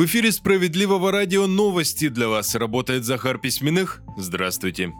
В эфире «Справедливого радио» новости для вас. Работает Захар Письменных. Здравствуйте.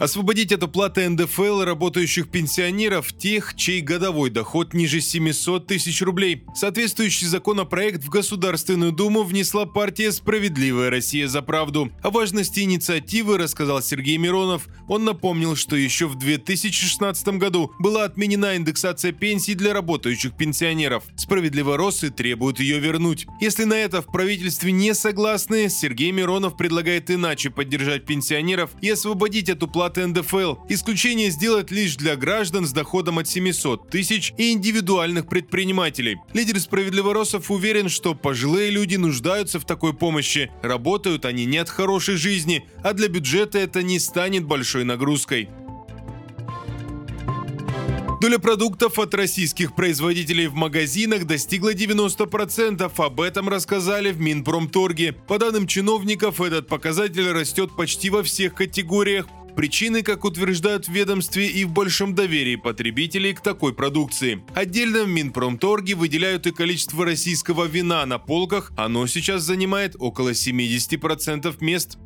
Освободить от уплаты НДФЛ работающих пенсионеров, тех, чей годовой доход ниже 700 тысяч рублей. Соответствующий законопроект в Государственную Думу внесла партия «Справедливая Россия за правду». О важности инициативы рассказал Сергей Миронов. Он напомнил, что еще в 2016 году была отменена индексация пенсий для работающих пенсионеров. Справедливо Росы требуют ее вернуть. Если на это в правительстве не согласны, Сергей Миронов предлагает иначе поддержать пенсионеров и освободить от уплаты уплаты НДФЛ. Исключение сделать лишь для граждан с доходом от 700 тысяч и индивидуальных предпринимателей. Лидер Справедливоросов уверен, что пожилые люди нуждаются в такой помощи. Работают они не от хорошей жизни, а для бюджета это не станет большой нагрузкой. Доля продуктов от российских производителей в магазинах достигла 90%. Об этом рассказали в Минпромторге. По данным чиновников, этот показатель растет почти во всех категориях. Причины, как утверждают в ведомстве, и в большем доверии потребителей к такой продукции. Отдельно в Минпромторге выделяют и количество российского вина на полках. Оно сейчас занимает около 70% мест.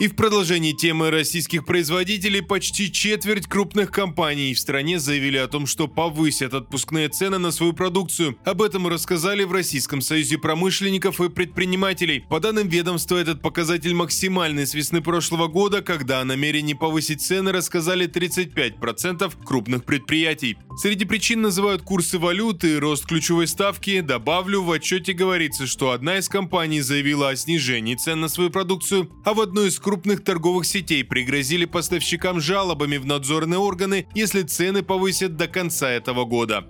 И в продолжении темы российских производителей почти четверть крупных компаний в стране заявили о том, что повысят отпускные цены на свою продукцию. Об этом рассказали в Российском союзе промышленников и предпринимателей. По данным ведомства, этот показатель максимальный с весны прошлого года, когда о намерении повысить цены рассказали 35% крупных предприятий. Среди причин называют курсы валюты рост ключевой ставки. Добавлю, в отчете говорится, что одна из компаний заявила о снижении цен на свою продукцию, а в одной из крупных торговых сетей пригрозили поставщикам жалобами в надзорные органы, если цены повысят до конца этого года.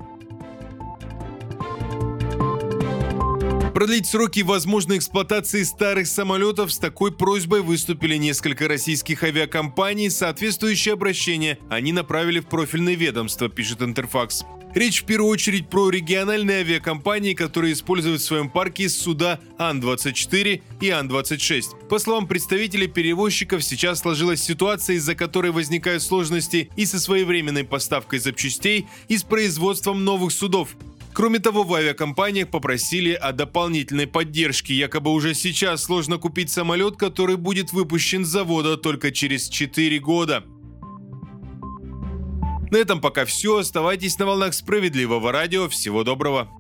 Продлить сроки возможной эксплуатации старых самолетов с такой просьбой выступили несколько российских авиакомпаний. Соответствующее обращение они направили в профильное ведомство, пишет Интерфакс. Речь в первую очередь про региональные авиакомпании, которые используют в своем парке суда Ан-24 и Ан-26. По словам представителей перевозчиков, сейчас сложилась ситуация, из-за которой возникают сложности и со своевременной поставкой запчастей, и с производством новых судов. Кроме того, в авиакомпаниях попросили о дополнительной поддержке. Якобы уже сейчас сложно купить самолет, который будет выпущен с завода только через 4 года. На этом пока все. Оставайтесь на волнах справедливого радио. Всего доброго.